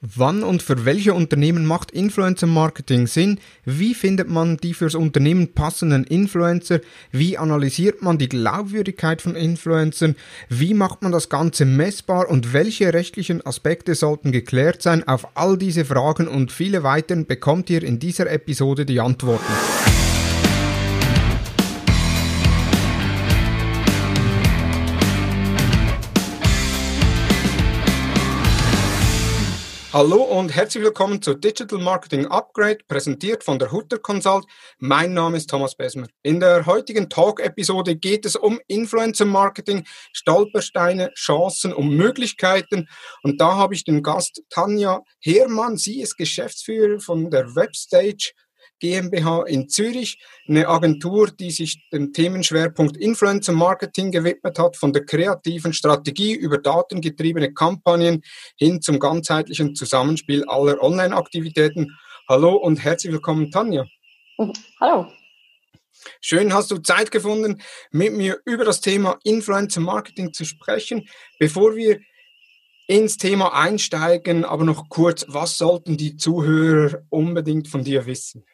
Wann und für welche Unternehmen macht Influencer Marketing Sinn? Wie findet man die fürs Unternehmen passenden Influencer? Wie analysiert man die Glaubwürdigkeit von Influencern? Wie macht man das Ganze messbar und welche rechtlichen Aspekte sollten geklärt sein? Auf all diese Fragen und viele weiteren bekommt ihr in dieser Episode die Antworten. Hallo und herzlich willkommen zu Digital Marketing Upgrade, präsentiert von der Hutter Consult. Mein Name ist Thomas Besmer. In der heutigen Talk-Episode geht es um Influencer Marketing, Stolpersteine, Chancen und Möglichkeiten. Und da habe ich den Gast Tanja Hermann. Sie ist Geschäftsführer von der Webstage GmbH in Zürich, eine Agentur, die sich dem Themenschwerpunkt Influencer Marketing gewidmet hat, von der kreativen Strategie über datengetriebene Kampagnen hin zum ganzheitlichen Zusammenspiel aller Online-Aktivitäten. Hallo und herzlich willkommen, Tanja. Hallo. Schön hast du Zeit gefunden, mit mir über das Thema Influencer Marketing zu sprechen. Bevor wir ins Thema einsteigen, aber noch kurz, was sollten die Zuhörer unbedingt von dir wissen?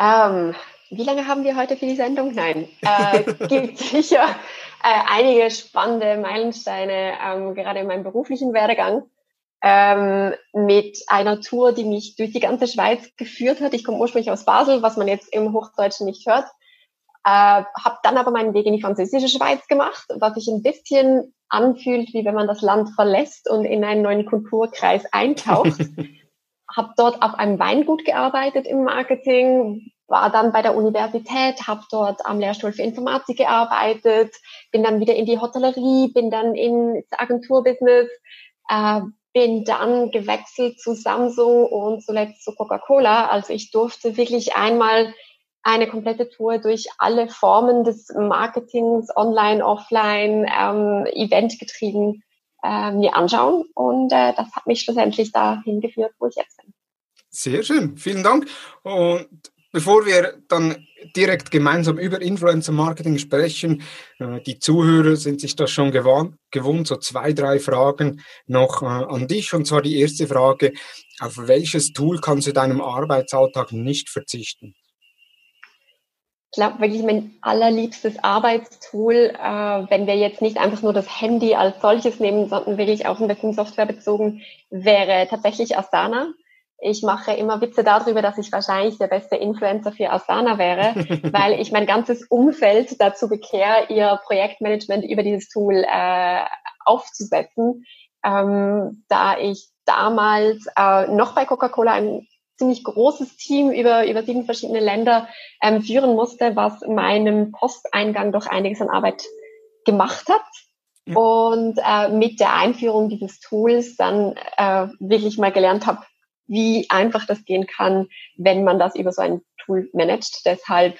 Ähm, wie lange haben wir heute für die Sendung? Nein, äh, gibt sicher äh, einige spannende Meilensteine, ähm, gerade in meinem beruflichen Werdegang. Ähm, mit einer Tour, die mich durch die ganze Schweiz geführt hat. Ich komme ursprünglich aus Basel, was man jetzt im Hochdeutschen nicht hört. Äh, habe dann aber meinen Weg in die französische Schweiz gemacht, was sich ein bisschen anfühlt, wie wenn man das Land verlässt und in einen neuen Kulturkreis eintaucht. habe dort auf einem Weingut gearbeitet im Marketing, war dann bei der Universität, habe dort am Lehrstuhl für Informatik gearbeitet, bin dann wieder in die Hotellerie, bin dann ins Agenturbusiness, äh, bin dann gewechselt zu Samsung und zuletzt zu Coca-Cola. Also ich durfte wirklich einmal eine komplette Tour durch alle Formen des Marketings, online, offline, ähm, eventgetrieben äh, mir anschauen. Und äh, das hat mich schlussendlich dahin geführt, wo ich jetzt bin. Sehr schön, vielen Dank. Und bevor wir dann direkt gemeinsam über Influencer Marketing sprechen, äh, die Zuhörer sind sich das schon gewohnt, so zwei, drei Fragen noch äh, an dich. Und zwar die erste Frage, auf welches Tool kannst du deinem Arbeitsalltag nicht verzichten? Ich glaube, wirklich mein allerliebstes Arbeitstool, äh, wenn wir jetzt nicht einfach nur das Handy als solches nehmen, sondern wirklich auch ein bisschen Software bezogen, wäre tatsächlich Asana. Ich mache immer Witze darüber, dass ich wahrscheinlich der beste Influencer für Asana wäre, weil ich mein ganzes Umfeld dazu bekehre, ihr Projektmanagement über dieses Tool äh, aufzusetzen. Ähm, da ich damals äh, noch bei Coca-Cola ein ziemlich großes Team über, über sieben verschiedene Länder ähm, führen musste, was meinem Posteingang doch einiges an Arbeit gemacht hat. Ja. Und äh, mit der Einführung dieses Tools dann äh, wirklich mal gelernt habe, wie einfach das gehen kann, wenn man das über so ein Tool managt. Deshalb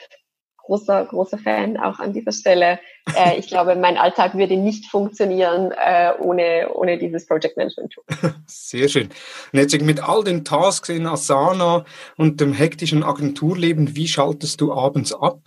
großer, großer Fan auch an dieser Stelle. Äh, ich glaube, mein Alltag würde nicht funktionieren äh, ohne, ohne dieses Project Management Tool. Sehr schön. Und jetzt mit all den Tasks in Asana und dem hektischen Agenturleben, wie schaltest du abends ab?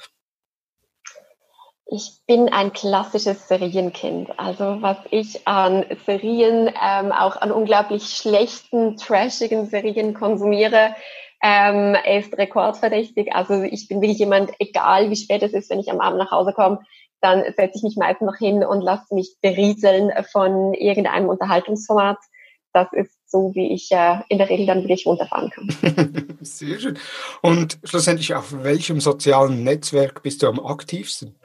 Ich bin ein klassisches Serienkind. Also was ich an Serien, ähm, auch an unglaublich schlechten, trashigen Serien konsumiere, ähm, er ist rekordverdächtig. Also ich bin wirklich jemand, egal wie spät es ist, wenn ich am Abend nach Hause komme, dann setze ich mich meistens noch hin und lasse mich berieseln von irgendeinem Unterhaltungsformat. Das ist so, wie ich äh, in der Regel dann wirklich runterfahren kann. Sehr schön. Und schlussendlich, auf welchem sozialen Netzwerk bist du am aktivsten?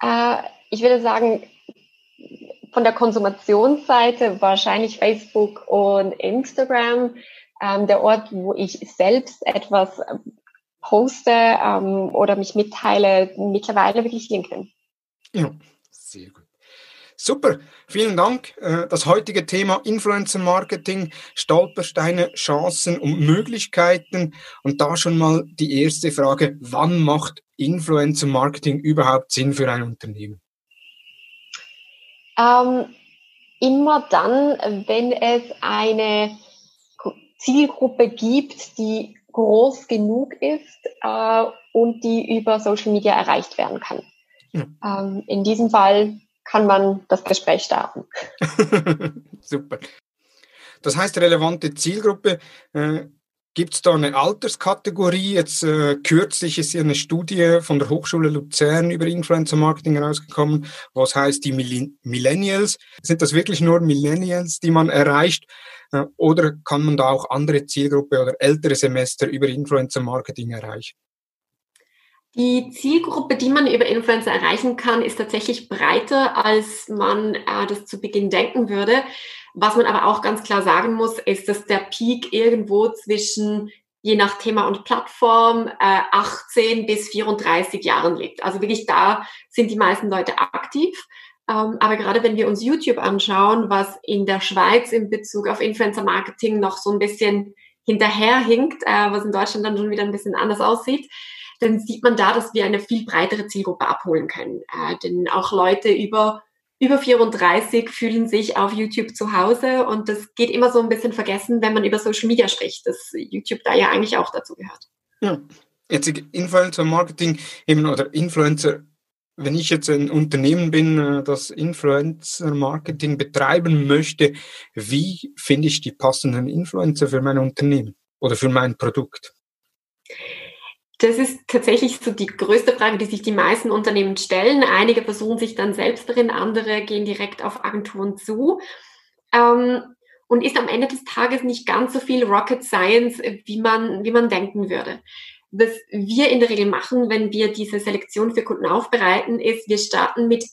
Äh, ich würde sagen, von der Konsumationsseite wahrscheinlich Facebook und Instagram ähm, der Ort, wo ich selbst etwas ähm, poste ähm, oder mich mitteile, mittlerweile wirklich LinkedIn. Ja, sehr gut. Super, vielen Dank. Äh, das heutige Thema Influencer Marketing, Stolpersteine, Chancen und Möglichkeiten. Und da schon mal die erste Frage, wann macht Influencer Marketing überhaupt Sinn für ein Unternehmen? Ähm, immer dann, wenn es eine Zielgruppe gibt, die groß genug ist äh, und die über Social Media erreicht werden kann. Ja. Ähm, in diesem Fall kann man das Gespräch starten. Super. Das heißt, relevante Zielgruppe, äh, Gibt es da eine Alterskategorie? Jetzt äh, kürzlich ist hier eine Studie von der Hochschule Luzern über Influencer Marketing rausgekommen, was heißt die Millennials. Sind das wirklich nur Millennials, die man erreicht? Oder kann man da auch andere Zielgruppe oder ältere Semester über Influencer Marketing erreichen? Die Zielgruppe, die man über Influencer erreichen kann, ist tatsächlich breiter, als man äh, das zu Beginn denken würde. Was man aber auch ganz klar sagen muss, ist, dass der Peak irgendwo zwischen je nach Thema und Plattform äh, 18 bis 34 Jahren liegt. Also wirklich da sind die meisten Leute aktiv. Ähm, aber gerade wenn wir uns YouTube anschauen, was in der Schweiz in Bezug auf Influencer Marketing noch so ein bisschen hinterherhinkt, äh, was in Deutschland dann schon wieder ein bisschen anders aussieht, dann sieht man da, dass wir eine viel breitere Zielgruppe abholen können. Äh, denn auch Leute über über 34 fühlen sich auf YouTube zu Hause und das geht immer so ein bisschen vergessen, wenn man über Social Media spricht, dass YouTube da ja eigentlich auch dazu gehört. Ja, jetzt Influencer Marketing eben oder Influencer, wenn ich jetzt ein Unternehmen bin, äh, das Influencer Marketing betreiben möchte, wie finde ich die passenden Influencer für mein Unternehmen oder für mein Produkt? Das ist tatsächlich so die größte Frage, die sich die meisten Unternehmen stellen. Einige versuchen sich dann selbst darin, andere gehen direkt auf Agenturen zu. Ähm, und ist am Ende des Tages nicht ganz so viel Rocket Science, wie man, wie man denken würde. Was wir in der Regel machen, wenn wir diese Selektion für Kunden aufbereiten, ist, wir starten mit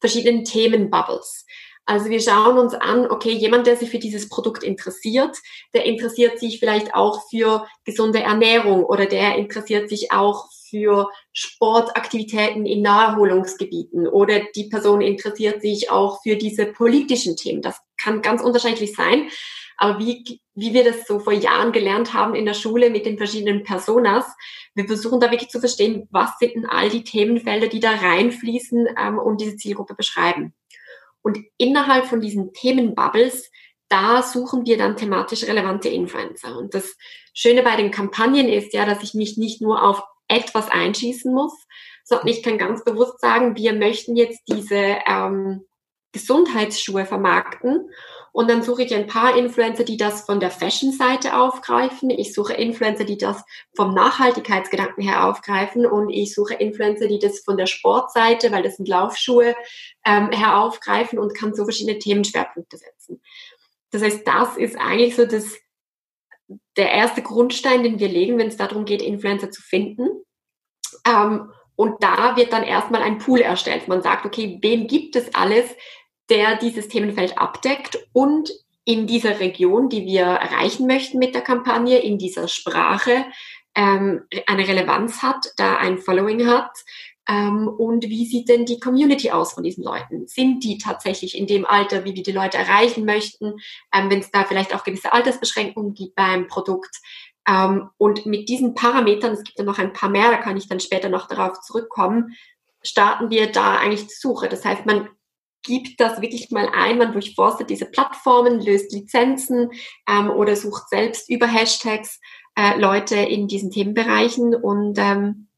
verschiedenen Themenbubbles. Also wir schauen uns an, okay, jemand, der sich für dieses Produkt interessiert, der interessiert sich vielleicht auch für gesunde Ernährung oder der interessiert sich auch für Sportaktivitäten in Naherholungsgebieten oder die Person interessiert sich auch für diese politischen Themen. Das kann ganz unterschiedlich sein. Aber wie, wie wir das so vor Jahren gelernt haben in der Schule mit den verschiedenen Personas, wir versuchen da wirklich zu verstehen, was sind denn all die Themenfelder, die da reinfließen ähm, und diese Zielgruppe beschreiben. Und innerhalb von diesen Themenbubbles, da suchen wir dann thematisch relevante Influencer. Und das Schöne bei den Kampagnen ist ja, dass ich mich nicht nur auf etwas einschießen muss, sondern ich kann ganz bewusst sagen, wir möchten jetzt diese ähm, Gesundheitsschuhe vermarkten und dann suche ich ein paar Influencer, die das von der Fashion-Seite aufgreifen. Ich suche Influencer, die das vom Nachhaltigkeitsgedanken her aufgreifen. Und ich suche Influencer, die das von der Sportseite, weil das sind Laufschuhe, ähm, her aufgreifen und kann so verschiedene Themenschwerpunkte setzen. Das heißt, das ist eigentlich so das, der erste Grundstein, den wir legen, wenn es darum geht, Influencer zu finden. Ähm, und da wird dann erstmal ein Pool erstellt. Man sagt, okay, wem gibt es alles, der dieses Themenfeld abdeckt und in dieser Region, die wir erreichen möchten mit der Kampagne, in dieser Sprache ähm, eine Relevanz hat, da ein Following hat. Ähm, und wie sieht denn die Community aus von diesen Leuten? Sind die tatsächlich in dem Alter, wie wir die Leute erreichen möchten? Ähm, Wenn es da vielleicht auch gewisse Altersbeschränkungen gibt beim Produkt. Ähm, und mit diesen Parametern, es gibt ja noch ein paar mehr, da kann ich dann später noch darauf zurückkommen, starten wir da eigentlich die Suche. Das heißt, man gibt das wirklich mal ein, man durchforstet diese Plattformen, löst Lizenzen ähm, oder sucht selbst über Hashtags äh, Leute in diesen Themenbereichen und, ähm,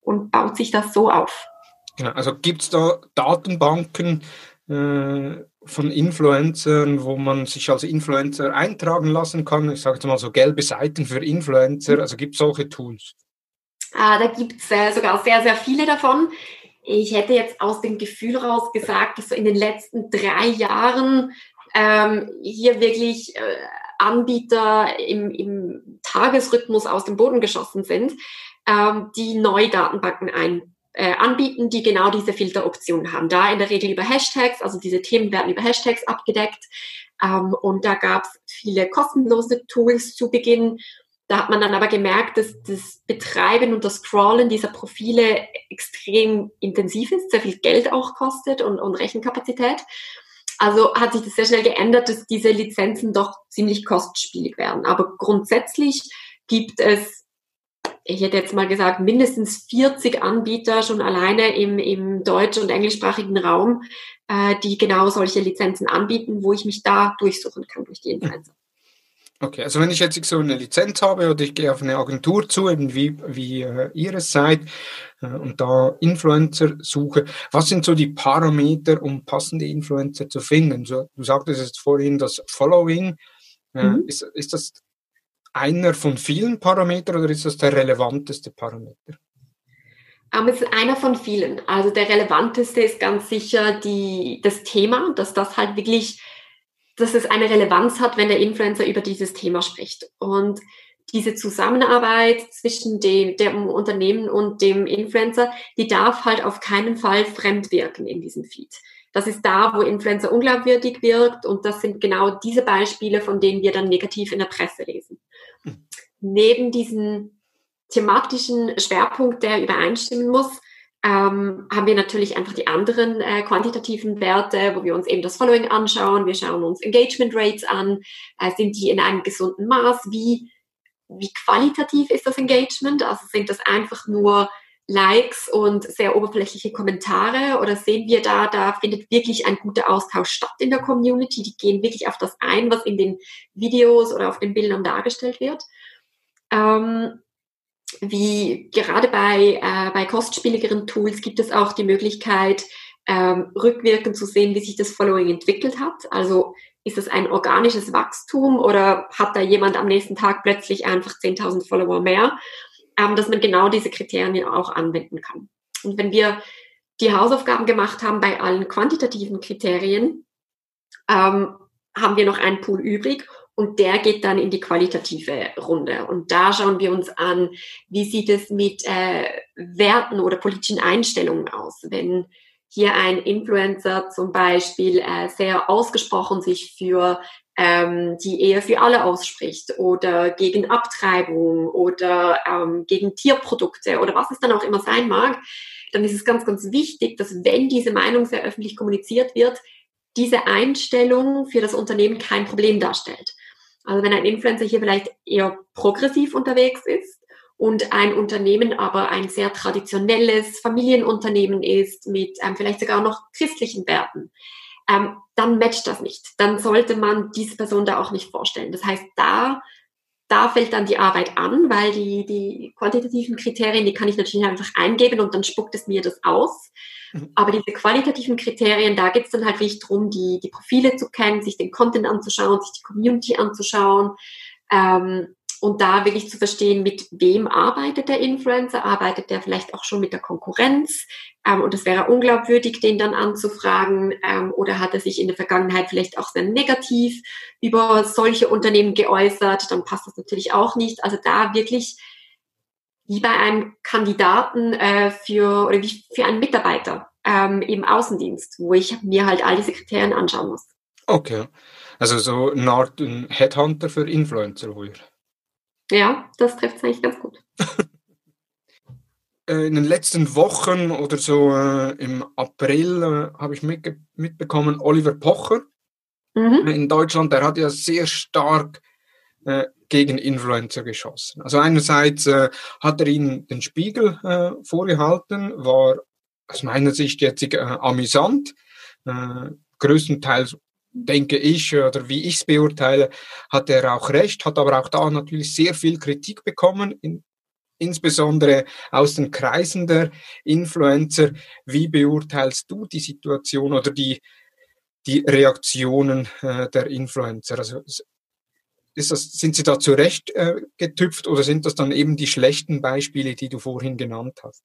und baut sich das so auf. Genau, also gibt es da Datenbanken äh, von Influencern, wo man sich als Influencer eintragen lassen kann? Ich sage jetzt mal so gelbe Seiten für Influencer, also gibt es solche Tools? Ah, da gibt es äh, sogar sehr, sehr viele davon. Ich hätte jetzt aus dem Gefühl raus gesagt, dass so in den letzten drei Jahren ähm, hier wirklich äh, Anbieter im, im Tagesrhythmus aus dem Boden geschossen sind, ähm, die neue Datenbanken ein, äh, anbieten, die genau diese Filteroption haben. Da in der Regel über Hashtags, also diese Themen werden über Hashtags abgedeckt. Ähm, und da gab es viele kostenlose Tools zu Beginn da hat man dann aber gemerkt, dass das Betreiben und das Scrollen dieser Profile extrem intensiv ist, sehr viel Geld auch kostet und, und Rechenkapazität. Also hat sich das sehr schnell geändert, dass diese Lizenzen doch ziemlich kostspielig werden. Aber grundsätzlich gibt es, ich hätte jetzt mal gesagt, mindestens 40 Anbieter schon alleine im, im deutsch- und englischsprachigen Raum, äh, die genau solche Lizenzen anbieten, wo ich mich da durchsuchen kann durch die Influencer. Okay, also wenn ich jetzt so eine Lizenz habe oder ich gehe auf eine Agentur zu, eben wie, wie äh, Ihre seid, äh, und da Influencer suche, was sind so die Parameter, um passende Influencer zu finden? So, du sagtest jetzt vorhin das Following. Äh, mhm. ist, ist das einer von vielen Parametern oder ist das der relevanteste Parameter? Ähm, es ist einer von vielen. Also der relevanteste ist ganz sicher die, das Thema, dass das halt wirklich dass es eine Relevanz hat, wenn der Influencer über dieses Thema spricht. Und diese Zusammenarbeit zwischen dem, dem Unternehmen und dem Influencer, die darf halt auf keinen Fall fremd wirken in diesem Feed. Das ist da, wo Influencer unglaubwürdig wirkt und das sind genau diese Beispiele, von denen wir dann negativ in der Presse lesen. Mhm. Neben diesen thematischen Schwerpunkt, der übereinstimmen muss, ähm, haben wir natürlich einfach die anderen äh, quantitativen Werte, wo wir uns eben das Following anschauen. Wir schauen uns Engagement Rates an. Äh, sind die in einem gesunden Maß? Wie, wie qualitativ ist das Engagement? Also sind das einfach nur Likes und sehr oberflächliche Kommentare oder sehen wir da, da findet wirklich ein guter Austausch statt in der Community? Die gehen wirklich auf das ein, was in den Videos oder auf den Bildern dargestellt wird. Ähm, wie gerade bei, äh, bei kostspieligeren Tools gibt es auch die Möglichkeit, ähm, rückwirkend zu sehen, wie sich das Following entwickelt hat. Also ist es ein organisches Wachstum oder hat da jemand am nächsten Tag plötzlich einfach 10.000 Follower mehr, ähm, dass man genau diese Kriterien auch anwenden kann. Und wenn wir die Hausaufgaben gemacht haben bei allen quantitativen Kriterien, ähm, haben wir noch einen Pool übrig und der geht dann in die qualitative Runde. Und da schauen wir uns an, wie sieht es mit äh, Werten oder politischen Einstellungen aus. Wenn hier ein Influencer zum Beispiel äh, sehr ausgesprochen sich für ähm, die Ehe für alle ausspricht oder gegen Abtreibung oder ähm, gegen Tierprodukte oder was es dann auch immer sein mag, dann ist es ganz, ganz wichtig, dass wenn diese Meinung sehr öffentlich kommuniziert wird, diese Einstellung für das Unternehmen kein Problem darstellt. Also wenn ein Influencer hier vielleicht eher progressiv unterwegs ist und ein Unternehmen aber ein sehr traditionelles Familienunternehmen ist mit ähm, vielleicht sogar noch christlichen Werten, ähm, dann matcht das nicht. Dann sollte man diese Person da auch nicht vorstellen. Das heißt, da, da fällt dann die Arbeit an, weil die, die quantitativen Kriterien, die kann ich natürlich einfach eingeben und dann spuckt es mir das aus. Mhm. Aber diese qualitativen Kriterien, da geht es dann halt wirklich darum, die, die Profile zu kennen, sich den Content anzuschauen, sich die Community anzuschauen ähm, und da wirklich zu verstehen, mit wem arbeitet der Influencer, arbeitet der vielleicht auch schon mit der Konkurrenz ähm, und es wäre unglaubwürdig, den dann anzufragen ähm, oder hat er sich in der Vergangenheit vielleicht auch sehr negativ über solche Unternehmen geäußert, dann passt das natürlich auch nicht. Also da wirklich wie bei einem Kandidaten äh, für oder wie für einen Mitarbeiter ähm, im Außendienst, wo ich mir halt all diese Kriterien anschauen muss. Okay. Also so eine Art Headhunter für Influencer wohl. Ja, das trifft es eigentlich ganz gut. Äh, in den letzten Wochen oder so äh, im April äh, habe ich mitge mitbekommen, Oliver Pocher mhm. in Deutschland, der hat ja sehr stark äh, gegen Influencer geschossen. Also einerseits äh, hat er ihnen den Spiegel äh, vorgehalten, war aus meiner Sicht jetzt äh, amüsant, äh, größtenteils denke ich oder wie ich es beurteile, hat er auch recht, hat aber auch da natürlich sehr viel Kritik bekommen, in, insbesondere aus den Kreisen der Influencer. Wie beurteilst du die Situation oder die, die Reaktionen äh, der Influencer? Also ist das, sind Sie da zurecht äh, getüpft oder sind das dann eben die schlechten Beispiele, die du vorhin genannt hast?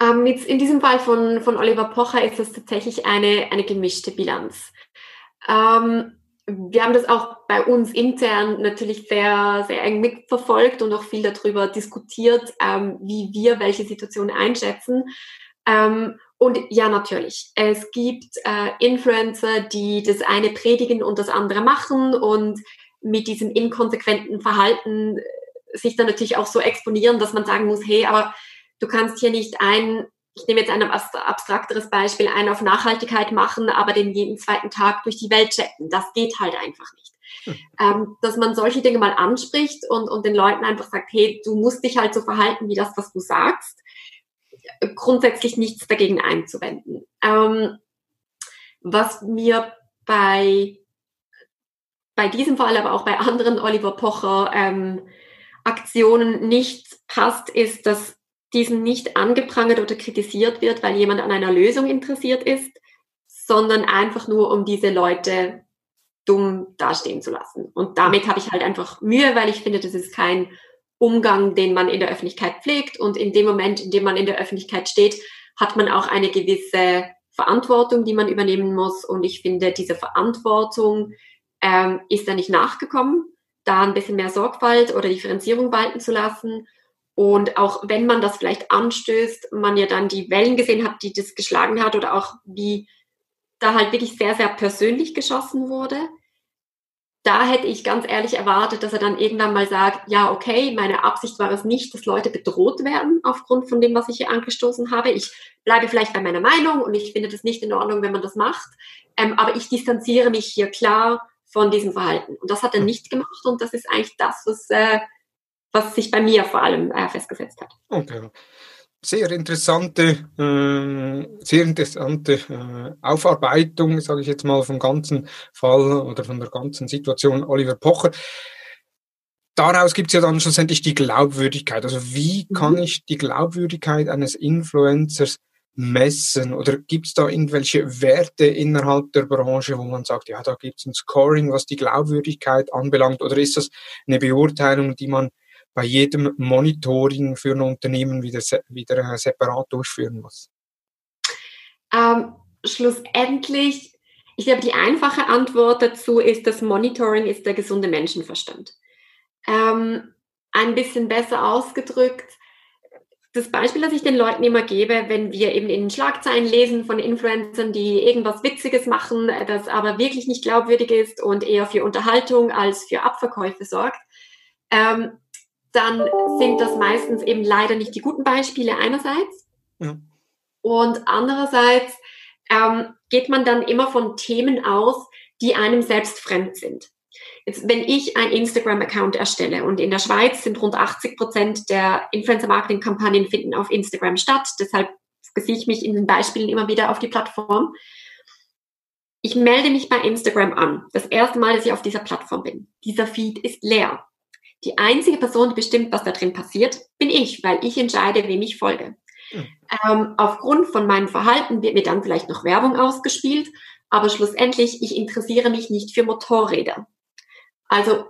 Ähm, jetzt in diesem Fall von, von Oliver Pocher ist das tatsächlich eine, eine gemischte Bilanz. Ähm, wir haben das auch bei uns intern natürlich sehr, sehr eng mitverfolgt und auch viel darüber diskutiert, ähm, wie wir welche Situation einschätzen. Ähm, und ja, natürlich. Es gibt äh, Influencer, die das eine predigen und das andere machen und mit diesem inkonsequenten Verhalten äh, sich dann natürlich auch so exponieren, dass man sagen muss, hey, aber du kannst hier nicht ein, ich nehme jetzt ein abstrakteres Beispiel, ein auf Nachhaltigkeit machen, aber den jeden zweiten Tag durch die Welt chatten. Das geht halt einfach nicht. Hm. Ähm, dass man solche Dinge mal anspricht und, und den Leuten einfach sagt, hey, du musst dich halt so verhalten wie das, was du sagst. Grundsätzlich nichts dagegen einzuwenden. Ähm, was mir bei bei diesem Fall, aber auch bei anderen Oliver Pocher ähm, Aktionen nicht passt, ist, dass diesem nicht angeprangert oder kritisiert wird, weil jemand an einer Lösung interessiert ist, sondern einfach nur, um diese Leute dumm dastehen zu lassen. Und damit habe ich halt einfach Mühe, weil ich finde, das ist kein Umgang, den man in der Öffentlichkeit pflegt. Und in dem Moment, in dem man in der Öffentlichkeit steht, hat man auch eine gewisse Verantwortung, die man übernehmen muss. Und ich finde, diese Verantwortung ähm, ist da nicht nachgekommen, da ein bisschen mehr Sorgfalt oder Differenzierung walten zu lassen. Und auch wenn man das vielleicht anstößt, man ja dann die Wellen gesehen hat, die das geschlagen hat oder auch wie da halt wirklich sehr, sehr persönlich geschossen wurde. Da hätte ich ganz ehrlich erwartet, dass er dann irgendwann mal sagt, ja, okay, meine Absicht war es nicht, dass Leute bedroht werden aufgrund von dem, was ich hier angestoßen habe. Ich bleibe vielleicht bei meiner Meinung und ich finde das nicht in Ordnung, wenn man das macht. Ähm, aber ich distanziere mich hier klar von diesem Verhalten. Und das hat er nicht gemacht und das ist eigentlich das, was, äh, was sich bei mir vor allem äh, festgesetzt hat. Okay. Sehr interessante, äh, sehr interessante äh, Aufarbeitung, sage ich jetzt mal, vom ganzen Fall oder von der ganzen Situation Oliver Pocher. Daraus gibt es ja dann schlussendlich die Glaubwürdigkeit. Also wie mhm. kann ich die Glaubwürdigkeit eines Influencers messen? Oder gibt es da irgendwelche Werte innerhalb der Branche, wo man sagt, ja, da gibt es ein Scoring, was die Glaubwürdigkeit anbelangt? Oder ist das eine Beurteilung, die man bei jedem Monitoring für ein Unternehmen wieder, wieder äh, separat durchführen muss? Ähm, schlussendlich, ich glaube, die einfache Antwort dazu ist, das Monitoring ist der gesunde Menschenverstand. Ähm, ein bisschen besser ausgedrückt, das Beispiel, das ich den Leuten immer gebe, wenn wir eben in Schlagzeilen lesen von Influencern, die irgendwas Witziges machen, das aber wirklich nicht glaubwürdig ist und eher für Unterhaltung als für Abverkäufe sorgt, ähm, dann sind das meistens eben leider nicht die guten Beispiele einerseits. Ja. Und andererseits ähm, geht man dann immer von Themen aus, die einem selbst fremd sind. Jetzt, wenn ich ein Instagram-Account erstelle und in der Schweiz sind rund 80 Prozent der Influencer-Marketing-Kampagnen finden auf Instagram statt, deshalb beziehe ich mich in den Beispielen immer wieder auf die Plattform. Ich melde mich bei Instagram an. Das erste Mal, dass ich auf dieser Plattform bin. Dieser Feed ist leer. Die einzige Person, die bestimmt, was da drin passiert, bin ich, weil ich entscheide, wem ich folge. Mhm. Ähm, aufgrund von meinem Verhalten wird mir dann vielleicht noch Werbung ausgespielt, aber schlussendlich, ich interessiere mich nicht für Motorräder. Also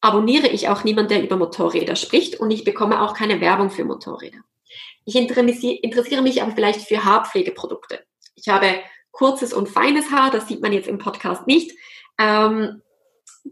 abonniere ich auch niemand, der über Motorräder spricht und ich bekomme auch keine Werbung für Motorräder. Ich interessiere mich aber vielleicht für Haarpflegeprodukte. Ich habe kurzes und feines Haar, das sieht man jetzt im Podcast nicht. Ähm,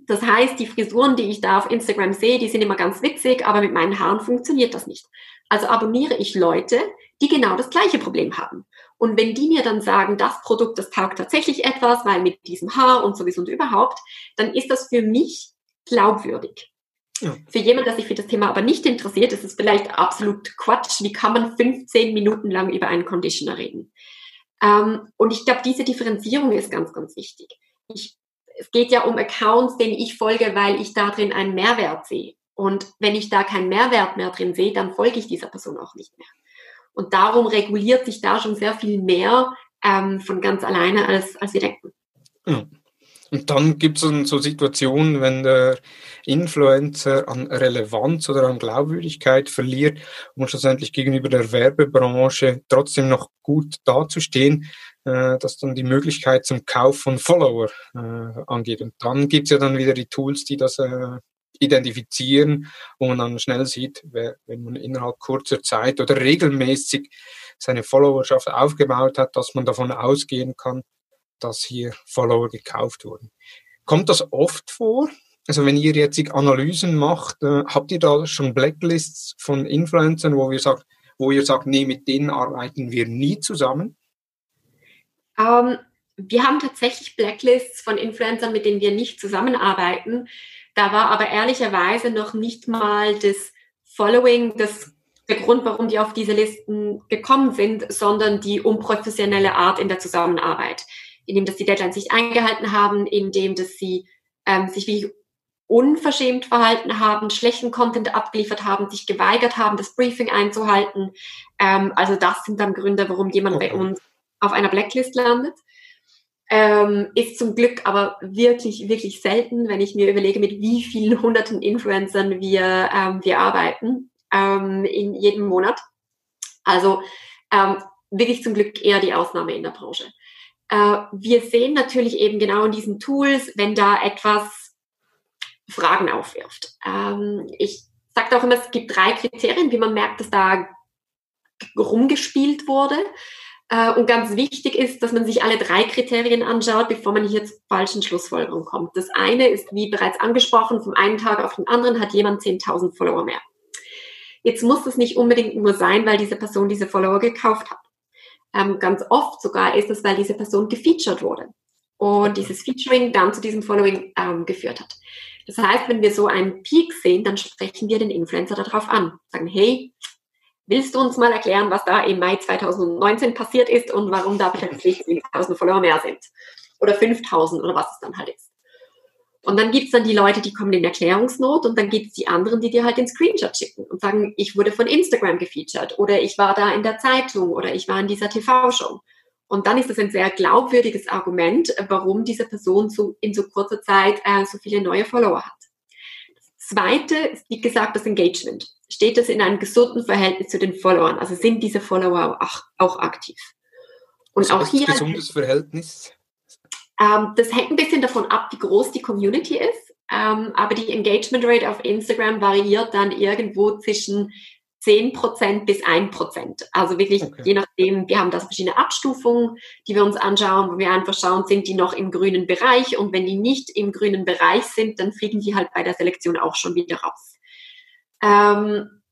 das heißt, die Frisuren, die ich da auf Instagram sehe, die sind immer ganz witzig, aber mit meinen Haaren funktioniert das nicht. Also abonniere ich Leute, die genau das gleiche Problem haben. Und wenn die mir dann sagen, das Produkt, das taugt tatsächlich etwas, weil mit diesem Haar und sowieso und überhaupt, dann ist das für mich glaubwürdig. Ja. Für jemanden, der sich für das Thema aber nicht interessiert, ist es vielleicht absolut Quatsch. Wie kann man 15 Minuten lang über einen Conditioner reden? Ähm, und ich glaube, diese Differenzierung ist ganz, ganz wichtig. Ich es geht ja um Accounts, denen ich folge, weil ich da drin einen Mehrwert sehe. Und wenn ich da keinen Mehrwert mehr drin sehe, dann folge ich dieser Person auch nicht mehr. Und darum reguliert sich da schon sehr viel mehr ähm, von ganz alleine, als, als wir denken. Ja. Und dann gibt es so Situationen, wenn der Influencer an Relevanz oder an Glaubwürdigkeit verliert, um schlussendlich gegenüber der Werbebranche trotzdem noch gut dazustehen, äh, dass dann die Möglichkeit zum Kauf von Follower äh, angeht. Und dann gibt's ja dann wieder die Tools, die das äh, identifizieren, wo man dann schnell sieht, wer, wenn man innerhalb kurzer Zeit oder regelmäßig seine Followerschaft aufgebaut hat, dass man davon ausgehen kann, dass hier Follower gekauft wurden. Kommt das oft vor? Also wenn ihr jetzt Analysen macht, äh, habt ihr da schon Blacklists von Influencern, wo ihr sagt, wo ihr sagt, nee, mit denen arbeiten wir nie zusammen? Ähm, wir haben tatsächlich Blacklists von Influencern, mit denen wir nicht zusammenarbeiten. Da war aber ehrlicherweise noch nicht mal das Following das, der Grund, warum die auf diese Listen gekommen sind, sondern die unprofessionelle Art in der Zusammenarbeit. Indem, dass die Deadlines nicht eingehalten haben, indem, dass sie ähm, sich wie unverschämt verhalten haben, schlechten Content abgeliefert haben, sich geweigert haben, das Briefing einzuhalten. Ähm, also das sind dann Gründe, warum jemand okay. bei uns auf einer Blacklist landet. Ähm, ist zum Glück aber wirklich, wirklich selten, wenn ich mir überlege, mit wie vielen hunderten Influencern wir, ähm, wir arbeiten ähm, in jedem Monat. Also ähm, wirklich zum Glück eher die Ausnahme in der Branche. Äh, wir sehen natürlich eben genau in diesen Tools, wenn da etwas Fragen aufwirft. Ähm, ich sage auch immer, es gibt drei Kriterien, wie man merkt, dass da rumgespielt wurde. Äh, und ganz wichtig ist, dass man sich alle drei Kriterien anschaut, bevor man hier zur falschen Schlussfolgerung kommt. Das eine ist, wie bereits angesprochen, vom einen Tag auf den anderen hat jemand 10.000 Follower mehr. Jetzt muss es nicht unbedingt nur sein, weil diese Person diese Follower gekauft hat. Ähm, ganz oft sogar ist es, weil diese Person gefeatured wurde und dieses Featuring dann zu diesem Following ähm, geführt hat. Das heißt, wenn wir so einen Peak sehen, dann sprechen wir den Influencer darauf an. Sagen, hey, willst du uns mal erklären, was da im Mai 2019 passiert ist und warum da plötzlich 10.000 Follower mehr sind? Oder 5.000 oder was es dann halt ist. Und dann gibt's dann die Leute, die kommen in Erklärungsnot und dann gibt's die anderen, die dir halt den Screenshot schicken und sagen, ich wurde von Instagram gefeatured oder ich war da in der Zeitung oder ich war in dieser TV-Show. Und dann ist das ein sehr glaubwürdiges Argument, warum diese Person so in so kurzer Zeit äh, so viele neue Follower hat. Zweite ist, wie gesagt, das Engagement. Steht das in einem gesunden Verhältnis zu den Followern? Also sind diese Follower auch, auch aktiv? Und auch hier. Gesundes Verhältnis? Ähm, das hängt ein bisschen davon ab, wie groß die Community ist. Ähm, aber die Engagement Rate auf Instagram variiert dann irgendwo zwischen 10% bis 1%. Also wirklich, okay. je nachdem, wir haben da verschiedene Abstufungen, die wir uns anschauen, wo wir einfach schauen, sind die noch im grünen Bereich und wenn die nicht im grünen Bereich sind, dann fliegen die halt bei der Selektion auch schon wieder raus. Ähm,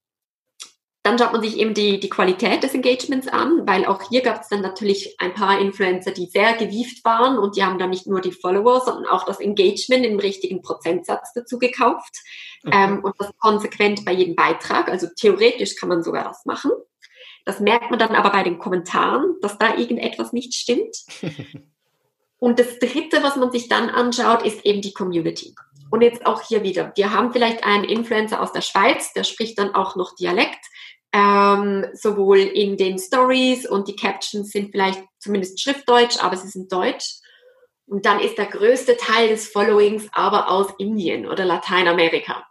dann schaut man sich eben die, die Qualität des Engagements an, weil auch hier gab es dann natürlich ein paar Influencer, die sehr gewieft waren und die haben dann nicht nur die Follower, sondern auch das Engagement im richtigen Prozentsatz dazu gekauft mhm. ähm, und das konsequent bei jedem Beitrag. Also theoretisch kann man sogar das machen. Das merkt man dann aber bei den Kommentaren, dass da irgendetwas nicht stimmt. und das Dritte, was man sich dann anschaut, ist eben die Community. Und jetzt auch hier wieder. Wir haben vielleicht einen Influencer aus der Schweiz, der spricht dann auch noch Dialekt ähm, sowohl in den Stories und die Captions sind vielleicht zumindest Schriftdeutsch, aber sie sind Deutsch. Und dann ist der größte Teil des Followings aber aus Indien oder Lateinamerika.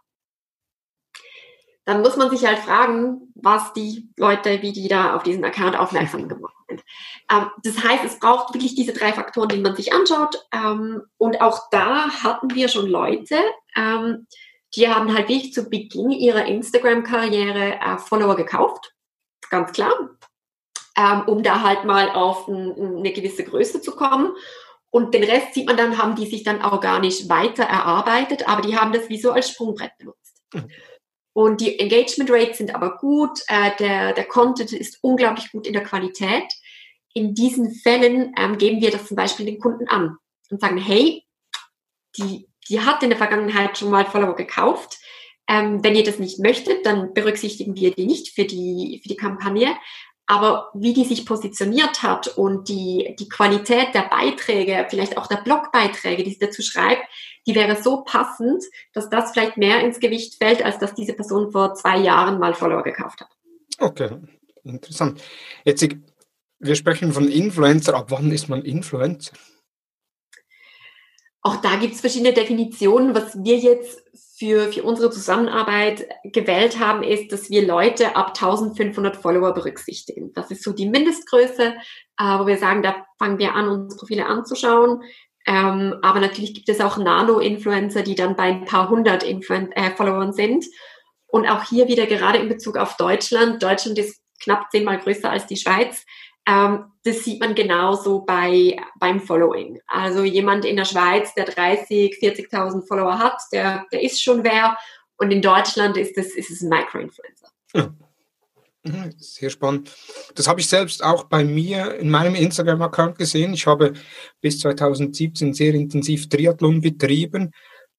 Dann muss man sich halt fragen, was die Leute, wie die da auf diesen Account aufmerksam gemacht sind. Ähm, das heißt, es braucht wirklich diese drei Faktoren, die man sich anschaut. Ähm, und auch da hatten wir schon Leute, ähm, die haben halt wirklich zu Beginn ihrer Instagram-Karriere äh, Follower gekauft, ganz klar, ähm, um da halt mal auf ein, eine gewisse Größe zu kommen. Und den Rest sieht man dann, haben die sich dann organisch weiter erarbeitet, aber die haben das wie so als Sprungbrett benutzt. Mhm. Und die Engagement Rates sind aber gut, äh, der, der Content ist unglaublich gut in der Qualität. In diesen Fällen ähm, geben wir das zum Beispiel den Kunden an und sagen, hey, die die hat in der Vergangenheit schon mal Follower gekauft. Ähm, wenn ihr das nicht möchtet, dann berücksichtigen wir die nicht für die, für die Kampagne. Aber wie die sich positioniert hat und die, die Qualität der Beiträge, vielleicht auch der Blogbeiträge, die sie dazu schreibt, die wäre so passend, dass das vielleicht mehr ins Gewicht fällt, als dass diese Person vor zwei Jahren mal Follower gekauft hat. Okay, interessant. Jetzt, wir sprechen von Influencer. Ab wann ist man Influencer? Auch da gibt es verschiedene Definitionen. Was wir jetzt für, für unsere Zusammenarbeit gewählt haben, ist, dass wir Leute ab 1500 Follower berücksichtigen. Das ist so die Mindestgröße, äh, wo wir sagen, da fangen wir an, uns Profile anzuschauen. Ähm, aber natürlich gibt es auch Nano-Influencer, die dann bei ein paar hundert Influen äh, Followern sind. Und auch hier wieder gerade in Bezug auf Deutschland. Deutschland ist knapp zehnmal größer als die Schweiz. Ähm, das sieht man genauso bei, beim Following. Also jemand in der Schweiz, der 30, 40.000 Follower hat, der, der ist schon wer. Und in Deutschland ist es, ist es ein Micro-Influencer. Ja. Mhm, sehr spannend. Das habe ich selbst auch bei mir in meinem Instagram-Account gesehen. Ich habe bis 2017 sehr intensiv Triathlon betrieben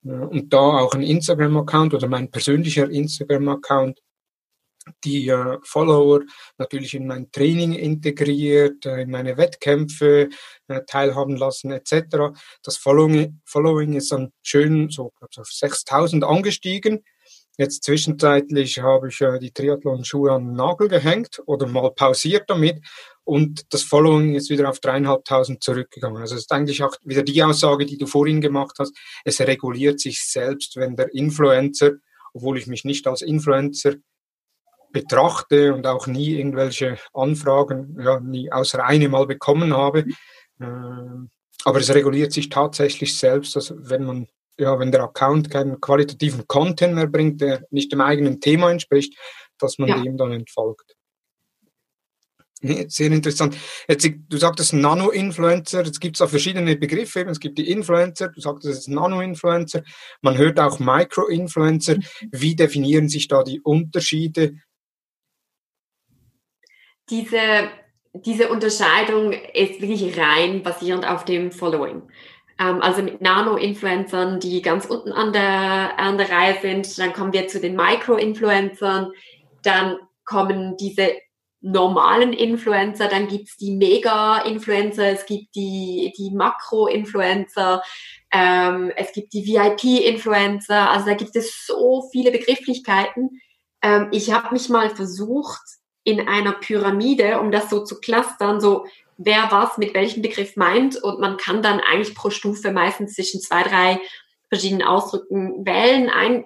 äh, und da auch ein Instagram-Account oder mein persönlicher Instagram-Account die äh, Follower natürlich in mein Training integriert, äh, in meine Wettkämpfe äh, teilhaben lassen etc. Das Following, Following ist dann schön so glaub, auf 6000 angestiegen. Jetzt zwischenzeitlich habe ich äh, die Triathlon-Schuhe an den Nagel gehängt oder mal pausiert damit und das Following ist wieder auf dreieinhalbtausend zurückgegangen. Also es ist eigentlich auch wieder die Aussage, die du vorhin gemacht hast. Es reguliert sich selbst, wenn der Influencer, obwohl ich mich nicht als Influencer betrachte und auch nie irgendwelche Anfragen, ja, nie außer eine mal bekommen habe. Ähm, aber es reguliert sich tatsächlich selbst, dass wenn man, ja, wenn der Account keinen qualitativen Content mehr bringt, der nicht dem eigenen Thema entspricht, dass man ja. dem dann entfolgt. Sehr interessant. Jetzt, du sagtest Nano-Influencer, jetzt gibt es auch verschiedene Begriffe. Es gibt die Influencer, du sagtest es Nano-Influencer, man hört auch Micro-Influencer. Wie definieren sich da die Unterschiede? Diese, diese Unterscheidung ist wirklich rein basierend auf dem Following. Ähm, also mit Nano-Influencern, die ganz unten an der, an der Reihe sind, dann kommen wir zu den Micro-Influencern, dann kommen diese normalen Influencer, dann gibt's die Mega-Influencer, es gibt die, die Makro-Influencer, ähm, es gibt die VIP-Influencer, also da gibt es so viele Begrifflichkeiten. Ähm, ich habe mich mal versucht, in einer Pyramide, um das so zu clustern, so wer was mit welchem Begriff meint und man kann dann eigentlich pro Stufe meistens zwischen zwei, drei verschiedenen Ausdrücken wählen. Ein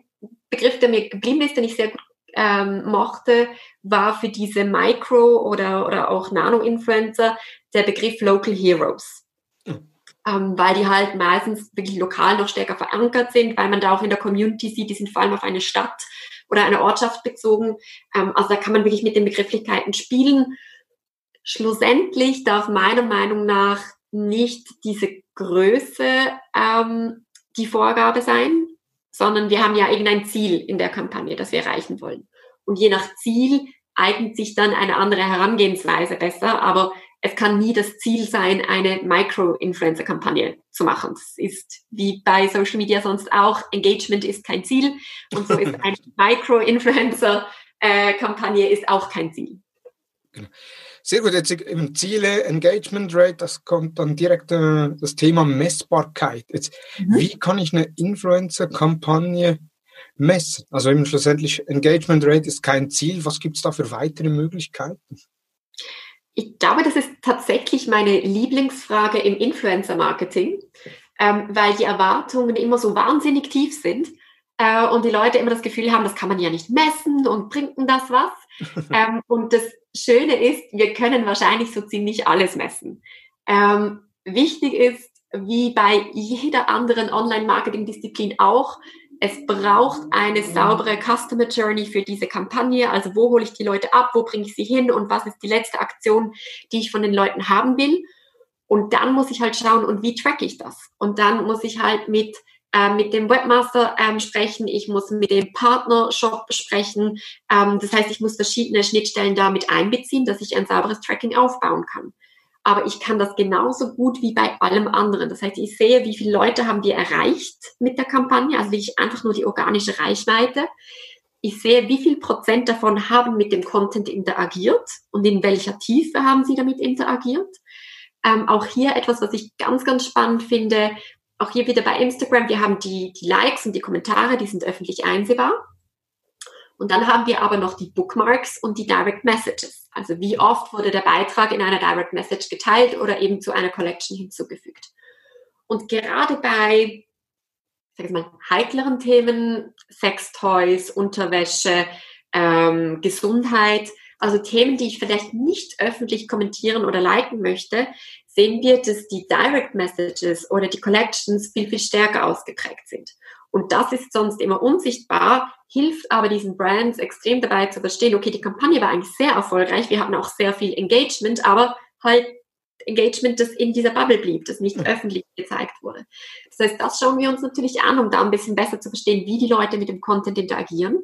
Begriff, der mir geblieben ist, den ich sehr gut ähm, mochte, war für diese Micro- oder, oder auch Nano-Influencer der Begriff Local Heroes. Ähm, weil die halt meistens wirklich lokal noch stärker verankert sind, weil man da auch in der Community sieht, die sind vor allem auf eine Stadt oder eine Ortschaft bezogen. Ähm, also da kann man wirklich mit den Begrifflichkeiten spielen. Schlussendlich darf meiner Meinung nach nicht diese Größe ähm, die Vorgabe sein, sondern wir haben ja irgendein Ziel in der Kampagne, das wir erreichen wollen. Und je nach Ziel eignet sich dann eine andere Herangehensweise besser, aber es kann nie das Ziel sein, eine Micro-Influencer-Kampagne zu machen. Das ist wie bei Social Media sonst auch, Engagement ist kein Ziel und so ist eine Micro-Influencer-Kampagne ist auch kein Ziel. Genau. Sehr gut, jetzt eben Ziele, Engagement Rate, das kommt dann direkt äh, das Thema Messbarkeit. Jetzt, mhm. Wie kann ich eine Influencer-Kampagne messen? Also eben schlussendlich Engagement Rate ist kein Ziel. Was gibt es da für weitere Möglichkeiten? Ich glaube, das ist tatsächlich meine Lieblingsfrage im Influencer-Marketing, ähm, weil die Erwartungen immer so wahnsinnig tief sind äh, und die Leute immer das Gefühl haben, das kann man ja nicht messen und bringt denn das was? ähm, und das Schöne ist, wir können wahrscheinlich so ziemlich alles messen. Ähm, wichtig ist, wie bei jeder anderen Online-Marketing-Disziplin auch, es braucht eine saubere Customer Journey für diese Kampagne. Also wo hole ich die Leute ab, wo bringe ich sie hin und was ist die letzte Aktion, die ich von den Leuten haben will. Und dann muss ich halt schauen, und wie track ich das? Und dann muss ich halt mit äh, mit dem Webmaster ähm, sprechen, ich muss mit dem Partnershop sprechen. Ähm, das heißt, ich muss verschiedene Schnittstellen damit einbeziehen, dass ich ein sauberes Tracking aufbauen kann aber ich kann das genauso gut wie bei allem anderen. Das heißt, ich sehe, wie viele Leute haben wir erreicht mit der Kampagne, also wirklich einfach nur die organische Reichweite. Ich sehe, wie viel Prozent davon haben mit dem Content interagiert und in welcher Tiefe haben sie damit interagiert. Ähm, auch hier etwas, was ich ganz, ganz spannend finde, auch hier wieder bei Instagram, wir haben die, die Likes und die Kommentare, die sind öffentlich einsehbar. Und dann haben wir aber noch die Bookmarks und die Direct Messages. Also wie oft wurde der Beitrag in einer Direct Message geteilt oder eben zu einer Collection hinzugefügt. Und gerade bei, sag ich mal, heikleren Themen, Sextoys, Unterwäsche, ähm, Gesundheit, also Themen, die ich vielleicht nicht öffentlich kommentieren oder liken möchte, sehen wir, dass die Direct Messages oder die Collections viel, viel stärker ausgeprägt sind. Und das ist sonst immer unsichtbar, hilft aber diesen Brands extrem dabei zu verstehen, okay, die Kampagne war eigentlich sehr erfolgreich, wir hatten auch sehr viel Engagement, aber halt Engagement, das in dieser Bubble blieb, das nicht öffentlich gezeigt wurde. Das heißt, das schauen wir uns natürlich an, um da ein bisschen besser zu verstehen, wie die Leute mit dem Content interagieren.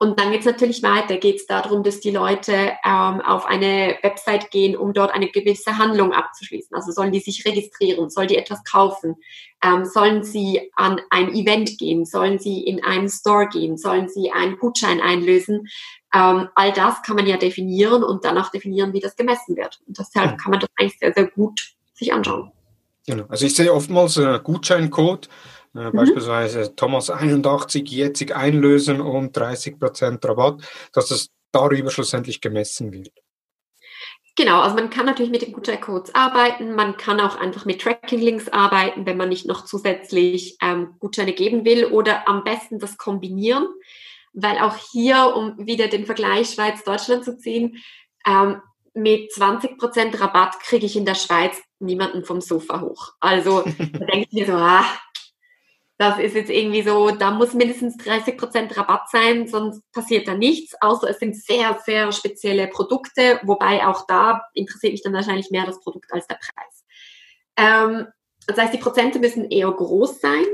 Und dann geht es natürlich weiter, geht es darum, dass die Leute ähm, auf eine Website gehen, um dort eine gewisse Handlung abzuschließen. Also sollen die sich registrieren, sollen die etwas kaufen, ähm, sollen sie an ein Event gehen, sollen sie in einen Store gehen, sollen sie einen Gutschein einlösen. Ähm, all das kann man ja definieren und danach definieren, wie das gemessen wird. Und deshalb kann man das eigentlich sehr, sehr gut sich anschauen. Genau. Also ich sehe oftmals äh, Gutscheincode mhm. Beispielsweise Thomas 81 jetzt einlösen und 30% Rabatt, dass es darüber schlussendlich gemessen wird. Genau, also man kann natürlich mit den Gutscheincodes arbeiten, man kann auch einfach mit Tracking-Links arbeiten, wenn man nicht noch zusätzlich ähm, Gutscheine geben will oder am besten das kombinieren, weil auch hier, um wieder den Vergleich Schweiz-Deutschland zu ziehen, ähm, mit 20% Rabatt kriege ich in der Schweiz niemanden vom Sofa hoch. Also da denke ich mir so, ah, das ist jetzt irgendwie so, da muss mindestens 30% Rabatt sein, sonst passiert da nichts, außer es sind sehr, sehr spezielle Produkte, wobei auch da interessiert mich dann wahrscheinlich mehr das Produkt als der Preis. Ähm, das heißt, die Prozente müssen eher groß sein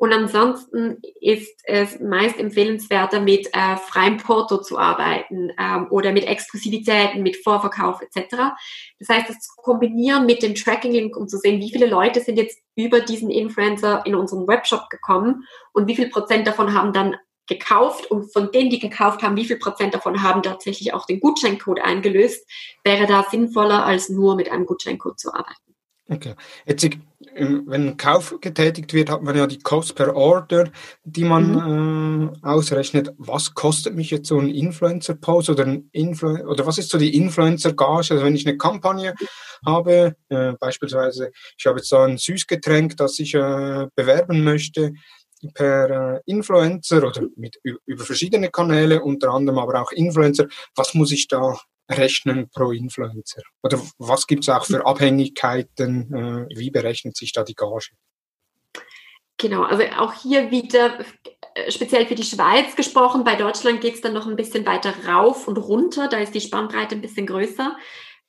und ansonsten ist es meist empfehlenswerter, mit äh, freiem Porto zu arbeiten ähm, oder mit Exklusivitäten, mit Vorverkauf etc. Das heißt, das zu kombinieren mit dem Tracking-Link, um zu sehen, wie viele Leute sind jetzt über diesen Influencer in unseren Webshop gekommen und wie viel Prozent davon haben dann gekauft und von denen, die gekauft haben, wie viel Prozent davon haben tatsächlich auch den Gutscheincode eingelöst, wäre da sinnvoller, als nur mit einem Gutscheincode zu arbeiten. Okay. Jetzt, wenn ein Kauf getätigt wird, hat man ja die Cost per Order, die man mhm. äh, ausrechnet. Was kostet mich jetzt so ein Influencer-Post oder ein Influ oder was ist so die Influencer-Gage? Also wenn ich eine Kampagne habe, äh, beispielsweise, ich habe jetzt so ein Süßgetränk, das ich äh, bewerben möchte per äh, Influencer oder mit, über verschiedene Kanäle, unter anderem aber auch Influencer. Was muss ich da rechnen pro Influencer? Oder was gibt es auch für Abhängigkeiten? Äh, wie berechnet sich da die Gage? Genau, also auch hier wieder äh, speziell für die Schweiz gesprochen. Bei Deutschland geht es dann noch ein bisschen weiter rauf und runter. Da ist die Spannbreite ein bisschen größer.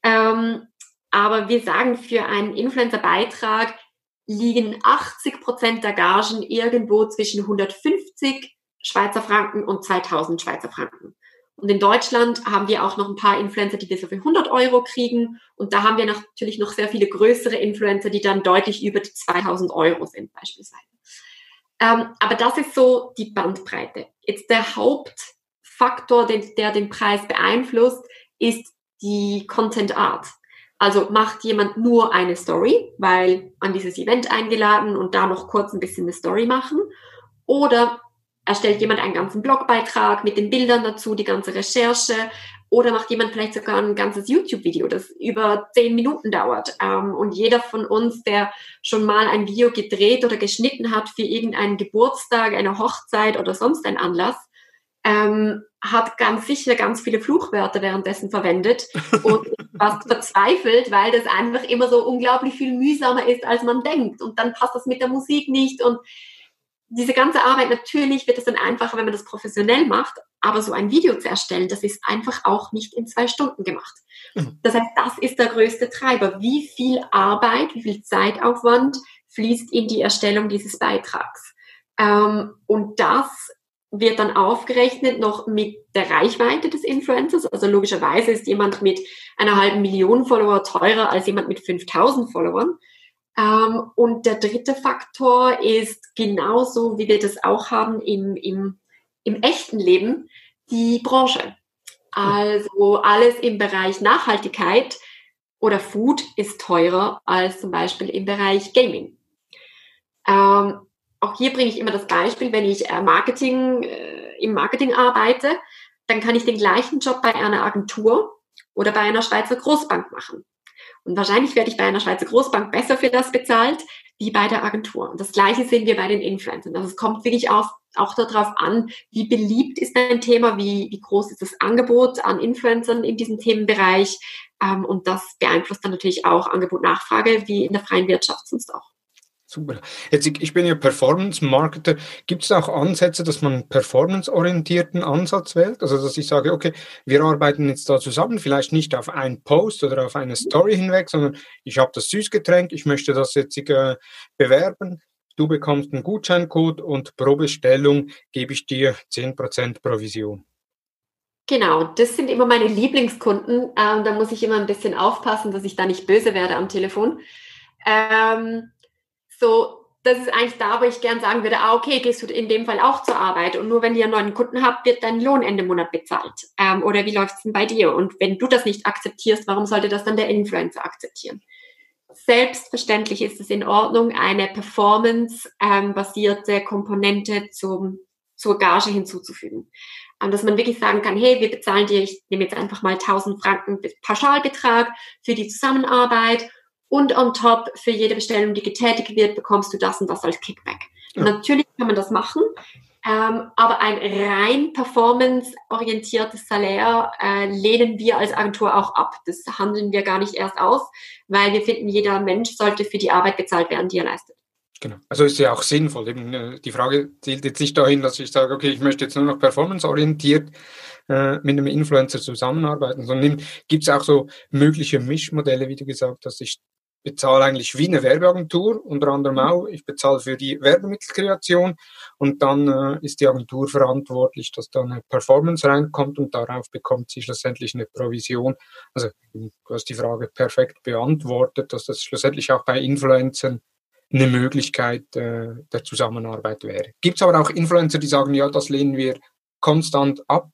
Ähm, aber wir sagen, für einen Influencer-Beitrag liegen 80 Prozent der Gagen irgendwo zwischen 150 Schweizer Franken und 2000 Schweizer Franken. Und in Deutschland haben wir auch noch ein paar Influencer, die so für 100 Euro kriegen. Und da haben wir natürlich noch sehr viele größere Influencer, die dann deutlich über die 2000 Euro sind beispielsweise. Ähm, aber das ist so die Bandbreite. Jetzt der Hauptfaktor, den, der den Preis beeinflusst, ist die Content Art. Also macht jemand nur eine Story, weil an dieses Event eingeladen und da noch kurz ein bisschen eine Story machen. Oder erstellt jemand einen ganzen Blogbeitrag mit den Bildern dazu, die ganze Recherche oder macht jemand vielleicht sogar ein ganzes YouTube-Video, das über zehn Minuten dauert. Ähm, und jeder von uns, der schon mal ein Video gedreht oder geschnitten hat für irgendeinen Geburtstag, eine Hochzeit oder sonst einen Anlass, ähm, hat ganz sicher ganz viele Fluchwörter währenddessen verwendet und fast verzweifelt, weil das einfach immer so unglaublich viel mühsamer ist, als man denkt. Und dann passt das mit der Musik nicht und diese ganze Arbeit, natürlich wird es dann einfacher, wenn man das professionell macht, aber so ein Video zu erstellen, das ist einfach auch nicht in zwei Stunden gemacht. Mhm. Das heißt, das ist der größte Treiber. Wie viel Arbeit, wie viel Zeitaufwand fließt in die Erstellung dieses Beitrags? Ähm, und das wird dann aufgerechnet noch mit der Reichweite des Influencers. Also logischerweise ist jemand mit einer halben Million Follower teurer als jemand mit 5000 Followern. Ähm, und der dritte Faktor ist genauso, wie wir das auch haben im, im, im echten Leben, die Branche. Also alles im Bereich Nachhaltigkeit oder Food ist teurer als zum Beispiel im Bereich Gaming. Ähm, auch hier bringe ich immer das Beispiel, wenn ich äh, Marketing, äh, im Marketing arbeite, dann kann ich den gleichen Job bei einer Agentur oder bei einer Schweizer Großbank machen. Und wahrscheinlich werde ich bei einer Schweizer Großbank besser für das bezahlt, wie bei der Agentur. Und das Gleiche sehen wir bei den Influencern. Also es kommt wirklich auf, auch darauf an, wie beliebt ist ein Thema, wie, wie groß ist das Angebot an Influencern in diesem Themenbereich. Ähm, und das beeinflusst dann natürlich auch Angebot-Nachfrage, wie in der freien Wirtschaft sonst auch. Super. Jetzt, ich bin ja Performance-Marketer. Gibt es auch Ansätze, dass man einen performance-orientierten Ansatz wählt? Also, dass ich sage, okay, wir arbeiten jetzt da zusammen, vielleicht nicht auf einen Post oder auf eine Story hinweg, sondern ich habe das Süßgetränk, ich möchte das jetzt äh, bewerben. Du bekommst einen Gutscheincode und pro Bestellung gebe ich dir 10% Provision. Genau, das sind immer meine Lieblingskunden. Ähm, da muss ich immer ein bisschen aufpassen, dass ich da nicht böse werde am Telefon. Ähm, so, das ist eigentlich da, wo ich gern sagen würde, ah, okay, gehst du in dem Fall auch zur Arbeit und nur wenn ihr einen neuen Kunden habt, wird dein Lohn Ende Monat bezahlt. Ähm, oder wie läuft es denn bei dir? Und wenn du das nicht akzeptierst, warum sollte das dann der Influencer akzeptieren? selbstverständlich ist es in Ordnung, eine performance-basierte Komponente zum, zur Gage hinzuzufügen. Ähm, dass man wirklich sagen kann, hey, wir bezahlen dir, ich nehme jetzt einfach mal 1000 Franken Pauschalbetrag für die Zusammenarbeit und on top für jede Bestellung, die getätigt wird, bekommst du das und das als Kickback. Ja. Natürlich kann man das machen. Ähm, aber ein rein performance-orientiertes Salär äh, lehnen wir als Agentur auch ab. Das handeln wir gar nicht erst aus, weil wir finden, jeder Mensch sollte für die Arbeit bezahlt werden, die er leistet. Genau. Also ist ja auch sinnvoll. Eben, äh, die Frage zielt jetzt nicht dahin, dass ich sage, okay, ich möchte jetzt nur noch performance-orientiert äh, mit einem Influencer zusammenarbeiten, sondern gibt es auch so mögliche Mischmodelle, wie du gesagt hast. Ich bezahle eigentlich wie eine Werbeagentur, unter anderem mhm. auch. Ich bezahle für die Werbemittelkreation und dann äh, ist die Agentur verantwortlich, dass da eine Performance reinkommt und darauf bekommt sie schlussendlich eine Provision. Also du hast die Frage perfekt beantwortet, dass das schlussendlich auch bei Influencern eine Möglichkeit äh, der Zusammenarbeit wäre. Gibt es aber auch Influencer, die sagen, ja, das lehnen wir konstant ab?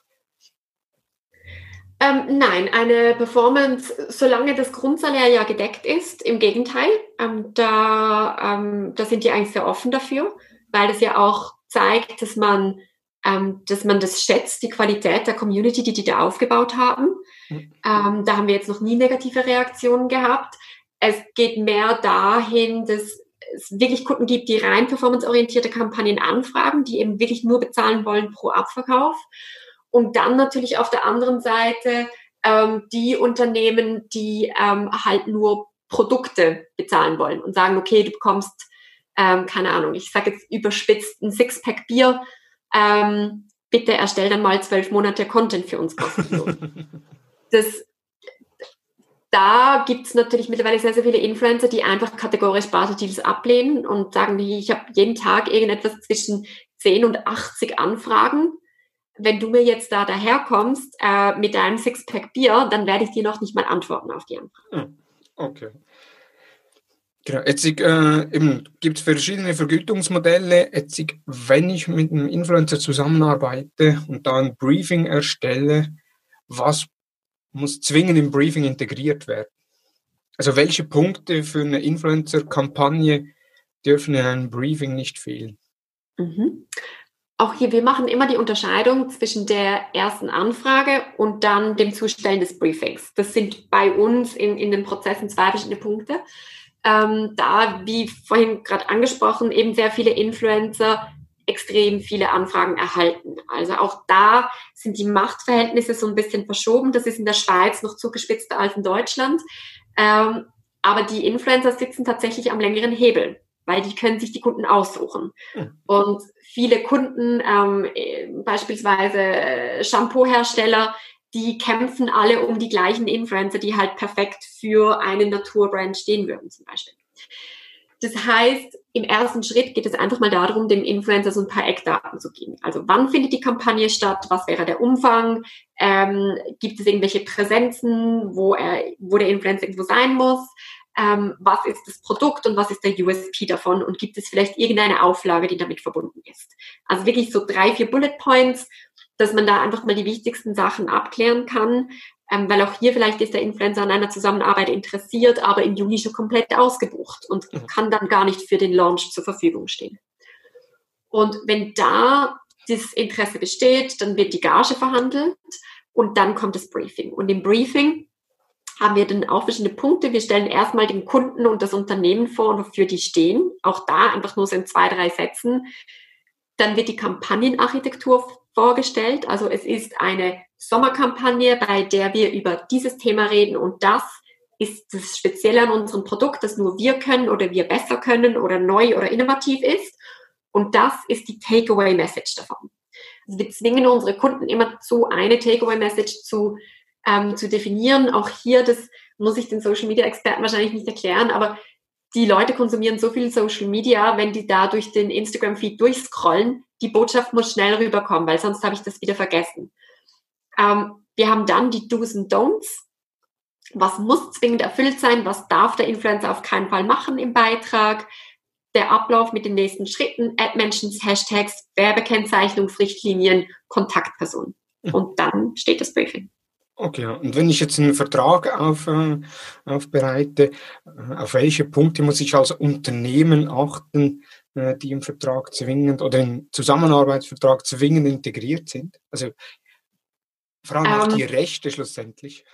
Ähm, nein, eine Performance, solange das Grundsalär ja gedeckt ist, im Gegenteil, ähm, da, ähm, da sind die eigentlich sehr offen dafür, weil das ja auch zeigt, dass man, ähm, dass man das schätzt, die Qualität der Community, die die da aufgebaut haben. Mhm. Ähm, da haben wir jetzt noch nie negative Reaktionen gehabt. Es geht mehr dahin, dass es wirklich Kunden gibt, die rein performanceorientierte Kampagnen anfragen, die eben wirklich nur bezahlen wollen pro Abverkauf. Und dann natürlich auf der anderen Seite ähm, die Unternehmen, die ähm, halt nur Produkte bezahlen wollen und sagen, okay, du bekommst, ähm, keine Ahnung, ich sage jetzt überspitzt ein Sixpack Bier, ähm, bitte erstell dann mal zwölf Monate Content für uns kostenlos. das, da gibt es natürlich mittlerweile sehr, sehr viele Influencer, die einfach kategorisch Barter-Deals ablehnen und sagen, ich habe jeden Tag irgendetwas zwischen 10 und 80 Anfragen wenn du mir jetzt da daherkommst äh, mit deinem Sixpack Bier, dann werde ich dir noch nicht mal antworten auf die Anfrage. Hm, okay. Genau. Jetzt äh, gibt es verschiedene Vergütungsmodelle. Jetzt, wenn ich mit einem Influencer zusammenarbeite und da ein Briefing erstelle, was muss zwingend im Briefing integriert werden? Also welche Punkte für eine Influencer-Kampagne dürfen in einem Briefing nicht fehlen? Mhm auch hier, wir machen immer die Unterscheidung zwischen der ersten Anfrage und dann dem Zustellen des Briefings. Das sind bei uns in, in den Prozessen zwei verschiedene Punkte. Ähm, da, wie vorhin gerade angesprochen, eben sehr viele Influencer extrem viele Anfragen erhalten. Also auch da sind die Machtverhältnisse so ein bisschen verschoben. Das ist in der Schweiz noch zugespitzter als in Deutschland. Ähm, aber die Influencer sitzen tatsächlich am längeren Hebel weil die können sich die Kunden aussuchen. Mhm. Und viele Kunden, ähm, äh, beispielsweise äh, Shampoo-Hersteller, die kämpfen alle um die gleichen Influencer, die halt perfekt für einen Naturbrand stehen würden zum Beispiel. Das heißt, im ersten Schritt geht es einfach mal darum, dem Influencer so ein paar Eckdaten zu geben. Also wann findet die Kampagne statt? Was wäre der Umfang? Ähm, gibt es irgendwelche Präsenzen, wo, er, wo der Influencer irgendwo sein muss? Ähm, was ist das Produkt und was ist der USP davon und gibt es vielleicht irgendeine Auflage, die damit verbunden ist. Also wirklich so drei, vier Bullet Points, dass man da einfach mal die wichtigsten Sachen abklären kann, ähm, weil auch hier vielleicht ist der Influencer an einer Zusammenarbeit interessiert, aber im Juni schon komplett ausgebucht und mhm. kann dann gar nicht für den Launch zur Verfügung stehen. Und wenn da das Interesse besteht, dann wird die Gage verhandelt und dann kommt das Briefing. Und im Briefing haben wir dann auch verschiedene Punkte. Wir stellen erstmal den Kunden und das Unternehmen vor, und wofür die stehen. Auch da einfach nur so in zwei, drei Sätzen. Dann wird die Kampagnenarchitektur vorgestellt. Also es ist eine Sommerkampagne, bei der wir über dieses Thema reden und das ist das Spezielle an unserem Produkt, das nur wir können oder wir besser können oder neu oder innovativ ist. Und das ist die Takeaway-Message davon. Also wir zwingen unsere Kunden immer zu, eine Takeaway-Message zu ähm, zu definieren. Auch hier, das muss ich den Social Media Experten wahrscheinlich nicht erklären, aber die Leute konsumieren so viel Social Media, wenn die da durch den Instagram-Feed durchscrollen, die Botschaft muss schnell rüberkommen, weil sonst habe ich das wieder vergessen. Ähm, wir haben dann die Do's und Don'ts. Was muss zwingend erfüllt sein? Was darf der Influencer auf keinen Fall machen im Beitrag? Der Ablauf mit den nächsten Schritten, Ad-Mentions, Hashtags, Werbekennzeichnungsrichtlinien, Kontaktpersonen. Und dann steht das Briefing. Okay, und wenn ich jetzt einen Vertrag auf, äh, aufbereite, äh, auf welche Punkte muss ich als Unternehmen achten, äh, die im Vertrag zwingend oder im Zusammenarbeitsvertrag zwingend integriert sind? Also vor allem ähm, auch die Rechte schlussendlich.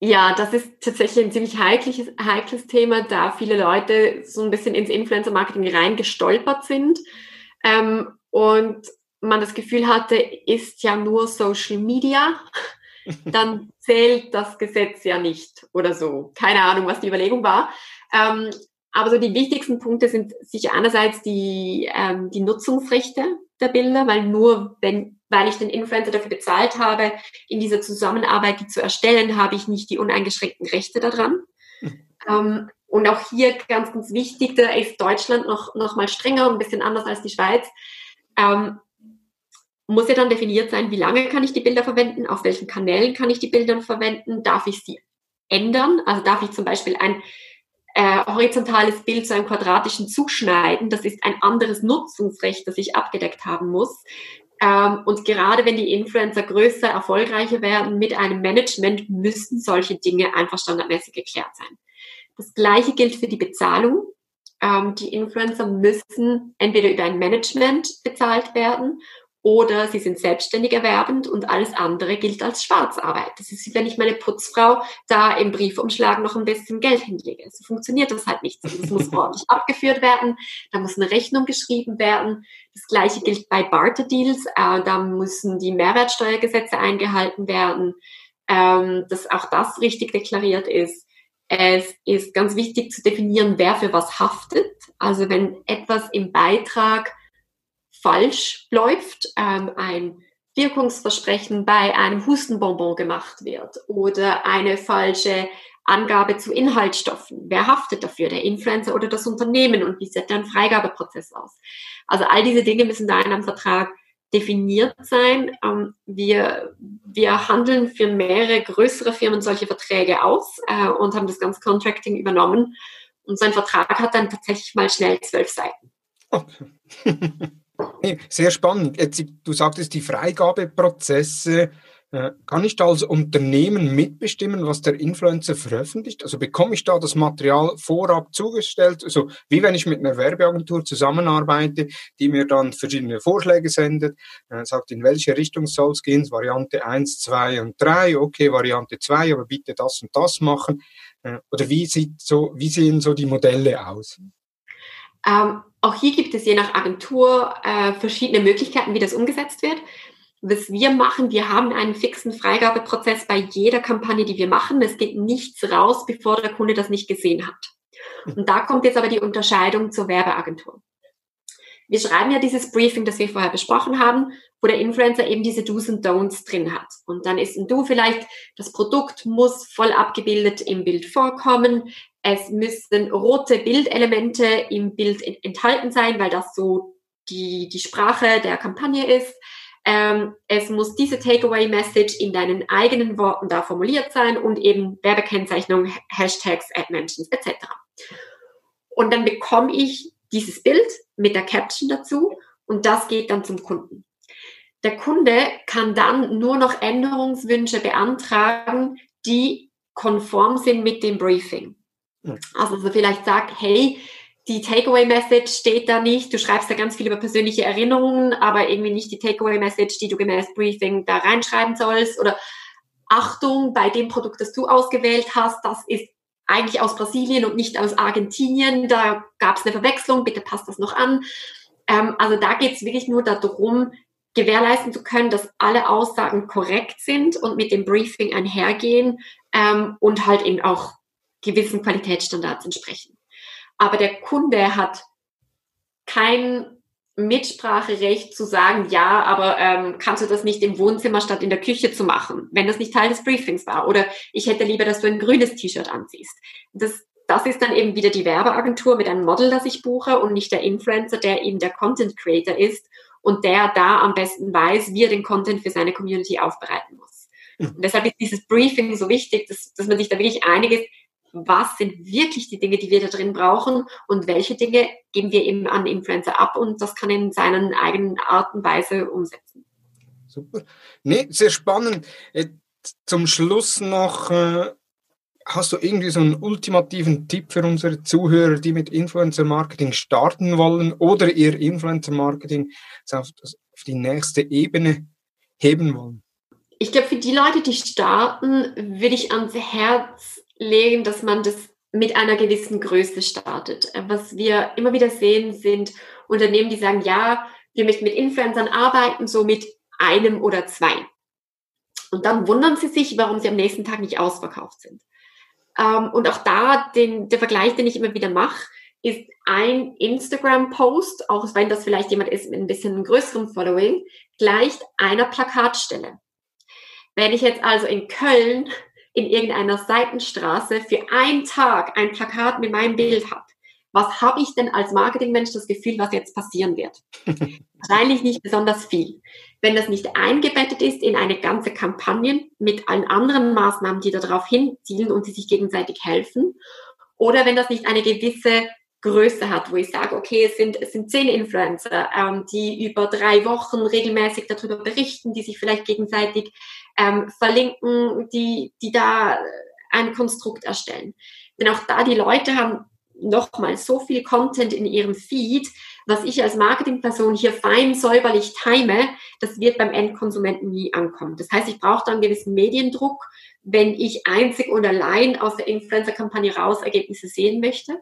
Ja, das ist tatsächlich ein ziemlich heikles, heikles Thema, da viele Leute so ein bisschen ins Influencer-Marketing reingestolpert sind ähm, und man das Gefühl hatte, ist ja nur Social Media dann zählt das Gesetz ja nicht oder so. Keine Ahnung, was die Überlegung war. Ähm, aber so die wichtigsten Punkte sind sicher einerseits die, ähm, die Nutzungsrechte der Bilder, weil nur wenn, weil ich den Influencer dafür bezahlt habe, in dieser Zusammenarbeit die zu erstellen, habe ich nicht die uneingeschränkten Rechte daran. Mhm. Ähm, und auch hier ganz, ganz wichtig, da ist Deutschland noch, noch mal strenger und ein bisschen anders als die Schweiz. Ähm, muss ja dann definiert sein, wie lange kann ich die Bilder verwenden, auf welchen Kanälen kann ich die Bilder verwenden, darf ich sie ändern, also darf ich zum Beispiel ein äh, horizontales Bild zu einem quadratischen zuschneiden, das ist ein anderes Nutzungsrecht, das ich abgedeckt haben muss. Ähm, und gerade wenn die Influencer größer, erfolgreicher werden mit einem Management, müssen solche Dinge einfach standardmäßig geklärt sein. Das gleiche gilt für die Bezahlung. Ähm, die Influencer müssen entweder über ein Management bezahlt werden oder sie sind selbstständig erwerbend und alles andere gilt als Schwarzarbeit. Das ist wie wenn ich meine Putzfrau da im Briefumschlag noch ein bisschen Geld hinlege. So funktioniert das halt nicht. Das muss ordentlich abgeführt werden, da muss eine Rechnung geschrieben werden. Das gleiche gilt bei Barter-Deals, äh, da müssen die Mehrwertsteuergesetze eingehalten werden, ähm, dass auch das richtig deklariert ist. Es ist ganz wichtig zu definieren, wer für was haftet. Also wenn etwas im Beitrag falsch läuft, ähm, ein Wirkungsversprechen bei einem Hustenbonbon gemacht wird oder eine falsche Angabe zu Inhaltsstoffen. Wer haftet dafür? Der Influencer oder das Unternehmen? Und wie sieht der Freigabeprozess aus? Also all diese Dinge müssen da in einem Vertrag definiert sein. Ähm, wir, wir handeln für mehrere größere Firmen solche Verträge aus äh, und haben das ganze Contracting übernommen. Und so ein Vertrag hat dann tatsächlich mal schnell zwölf Seiten. Okay. Sehr spannend. Jetzt, du sagtest, die Freigabeprozesse. Äh, kann ich da als Unternehmen mitbestimmen, was der Influencer veröffentlicht? Also bekomme ich da das Material vorab zugestellt? Also wie wenn ich mit einer Werbeagentur zusammenarbeite, die mir dann verschiedene Vorschläge sendet, äh, sagt, in welche Richtung soll es gehen, Variante 1, 2 und 3, okay, Variante 2, aber bitte das und das machen. Äh, oder wie, sieht so, wie sehen so die Modelle aus? Ähm, auch hier gibt es je nach Agentur äh, verschiedene Möglichkeiten, wie das umgesetzt wird. Was wir machen, wir haben einen fixen Freigabeprozess bei jeder Kampagne, die wir machen. Es geht nichts raus, bevor der Kunde das nicht gesehen hat. Und da kommt jetzt aber die Unterscheidung zur Werbeagentur. Wir schreiben ja dieses Briefing, das wir vorher besprochen haben, wo der Influencer eben diese Do's und Don'ts drin hat. Und dann ist ein Do vielleicht, das Produkt muss voll abgebildet im Bild vorkommen. Es müssen rote Bildelemente im Bild enthalten sein, weil das so die, die Sprache der Kampagne ist. Ähm, es muss diese Takeaway-Message in deinen eigenen Worten da formuliert sein und eben Werbekennzeichnung, Hashtags, Ad-Mentions etc. Und dann bekomme ich dieses Bild mit der Caption dazu und das geht dann zum Kunden. Der Kunde kann dann nur noch Änderungswünsche beantragen, die konform sind mit dem Briefing. Also so vielleicht sagt, hey, die Takeaway-Message steht da nicht. Du schreibst da ganz viel über persönliche Erinnerungen, aber irgendwie nicht die Takeaway-Message, die du gemäß Briefing da reinschreiben sollst. Oder Achtung, bei dem Produkt, das du ausgewählt hast, das ist eigentlich aus Brasilien und nicht aus Argentinien. Da gab es eine Verwechslung, bitte passt das noch an. Ähm, also da geht es wirklich nur darum, gewährleisten zu können, dass alle Aussagen korrekt sind und mit dem Briefing einhergehen ähm, und halt eben auch gewissen Qualitätsstandards entsprechen. Aber der Kunde hat kein Mitspracherecht zu sagen, ja, aber ähm, kannst du das nicht im Wohnzimmer statt in der Küche zu machen, wenn das nicht Teil des Briefings war? Oder ich hätte lieber, dass du ein grünes T-Shirt anziehst. Das, das ist dann eben wieder die Werbeagentur mit einem Model, das ich buche und nicht der Influencer, der eben der Content Creator ist und der da am besten weiß, wie er den Content für seine Community aufbereiten muss. Mhm. Und deshalb ist dieses Briefing so wichtig, dass, dass man sich da wirklich einig ist, was sind wirklich die Dinge, die wir da drin brauchen und welche Dinge geben wir eben an Influencer ab und das kann er in seiner eigenen Art und Weise umsetzen. Super. Nee, sehr spannend. Äh, zum Schluss noch, äh, hast du irgendwie so einen ultimativen Tipp für unsere Zuhörer, die mit Influencer Marketing starten wollen oder ihr Influencer Marketing auf, auf die nächste Ebene heben wollen? Ich glaube, für die Leute, die starten, würde ich ans Herz legen, dass man das mit einer gewissen Größe startet. Was wir immer wieder sehen, sind Unternehmen, die sagen, ja, wir möchten mit Influencern arbeiten, so mit einem oder zwei. Und dann wundern sie sich, warum sie am nächsten Tag nicht ausverkauft sind. Ähm, und auch da, den, der Vergleich, den ich immer wieder mache, ist ein Instagram-Post, auch wenn das vielleicht jemand ist mit ein bisschen größerem Following, gleicht einer Plakatstelle. Wenn ich jetzt also in Köln in irgendeiner Seitenstraße für einen Tag ein Plakat mit meinem Bild habe, was habe ich denn als Marketingmensch das Gefühl, was jetzt passieren wird? Wahrscheinlich nicht besonders viel. Wenn das nicht eingebettet ist in eine ganze Kampagne mit allen anderen Maßnahmen, die darauf hinzielen und die sich gegenseitig helfen, oder wenn das nicht eine gewisse Größe hat, wo ich sage, okay, es sind, es sind zehn Influencer, ähm, die über drei Wochen regelmäßig darüber berichten, die sich vielleicht gegenseitig ähm, verlinken, die, die da ein Konstrukt erstellen. Denn auch da die Leute haben nochmal so viel Content in ihrem Feed, was ich als Marketingperson hier fein säuberlich time, das wird beim Endkonsumenten nie ankommen. Das heißt, ich brauche da einen gewissen Mediendruck, wenn ich einzig und allein aus der Influencer-Kampagne raus Ergebnisse sehen möchte.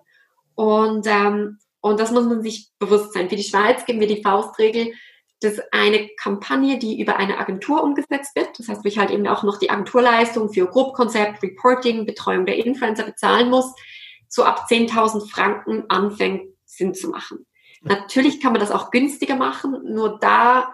Und, ähm, und das muss man sich bewusst sein. Für die Schweiz geben wir die Faustregel, dass eine Kampagne, die über eine Agentur umgesetzt wird, das heißt, wo ich halt eben auch noch die Agenturleistung für Gruppkonzept, Reporting, Betreuung der Influencer bezahlen muss, so ab 10.000 Franken anfängt, Sinn zu machen. Natürlich kann man das auch günstiger machen, nur da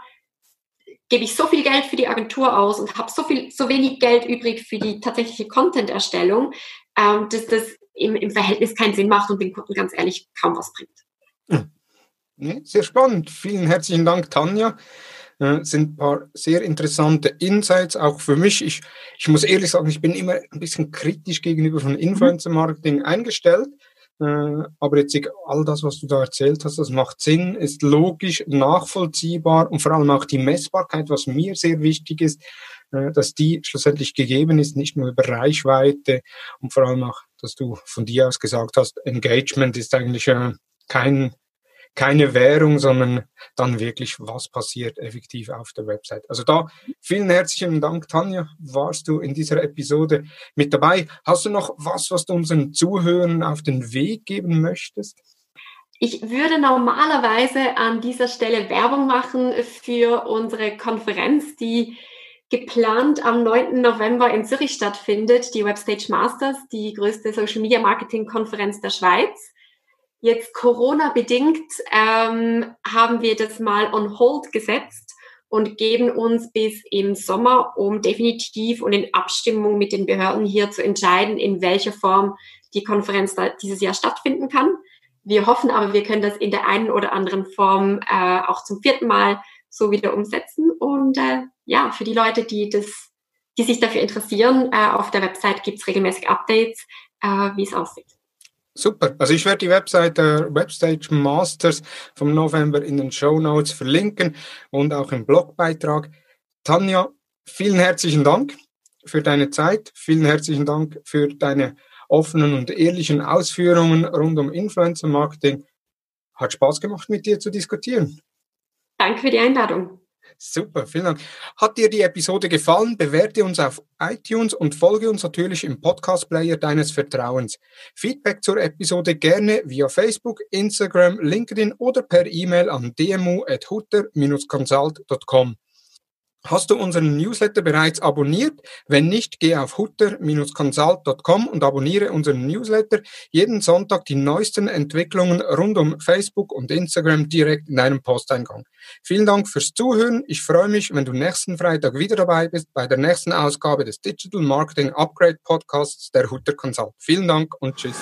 gebe ich so viel Geld für die Agentur aus und habe so viel, so wenig Geld übrig für die tatsächliche Content-Erstellung, ähm, dass das im, im Verhältnis keinen Sinn macht und den Kunden ganz ehrlich kaum was bringt. Sehr spannend. Vielen herzlichen Dank, Tanja. Äh, sind ein paar sehr interessante Insights, auch für mich. Ich, ich muss ehrlich sagen, ich bin immer ein bisschen kritisch gegenüber von Influencer-Marketing mhm. eingestellt. Äh, aber jetzt all das, was du da erzählt hast, das macht Sinn, ist logisch, nachvollziehbar und vor allem auch die Messbarkeit, was mir sehr wichtig ist, äh, dass die schlussendlich gegeben ist, nicht nur über Reichweite und vor allem auch, dass du von dir aus gesagt hast, Engagement ist eigentlich äh, kein keine Währung, sondern dann wirklich, was passiert effektiv auf der Website. Also da vielen herzlichen Dank, Tanja, warst du in dieser Episode mit dabei. Hast du noch was, was du unseren Zuhörern auf den Weg geben möchtest? Ich würde normalerweise an dieser Stelle Werbung machen für unsere Konferenz, die geplant am 9. November in Zürich stattfindet, die Webstage Masters, die größte Social Media Marketing Konferenz der Schweiz. Jetzt Corona-bedingt ähm, haben wir das mal on hold gesetzt und geben uns bis im Sommer, um definitiv und in Abstimmung mit den Behörden hier zu entscheiden, in welcher Form die Konferenz dieses Jahr stattfinden kann. Wir hoffen aber, wir können das in der einen oder anderen Form äh, auch zum vierten Mal so wieder umsetzen. Und äh, ja, für die Leute, die das, die sich dafür interessieren, äh, auf der Website gibt's regelmäßig Updates, äh, wie es aussieht. Super. Also ich werde die Website der Webstage Masters vom November in den Show Notes verlinken und auch im Blogbeitrag. Tanja, vielen herzlichen Dank für deine Zeit. Vielen herzlichen Dank für deine offenen und ehrlichen Ausführungen rund um Influencer Marketing. Hat Spaß gemacht, mit dir zu diskutieren. Danke für die Einladung. Super, vielen Dank. Hat dir die Episode gefallen? Bewerte uns auf iTunes und folge uns natürlich im Podcast-Player deines Vertrauens. Feedback zur Episode gerne via Facebook, Instagram, LinkedIn oder per E-Mail an dmu.hutter-consult.com. Hast du unseren Newsletter bereits abonniert? Wenn nicht, geh auf hutter-consult.com und abonniere unseren Newsletter. Jeden Sonntag die neuesten Entwicklungen rund um Facebook und Instagram direkt in deinem Posteingang. Vielen Dank fürs Zuhören. Ich freue mich, wenn du nächsten Freitag wieder dabei bist bei der nächsten Ausgabe des Digital Marketing Upgrade Podcasts der Hutter Consult. Vielen Dank und tschüss.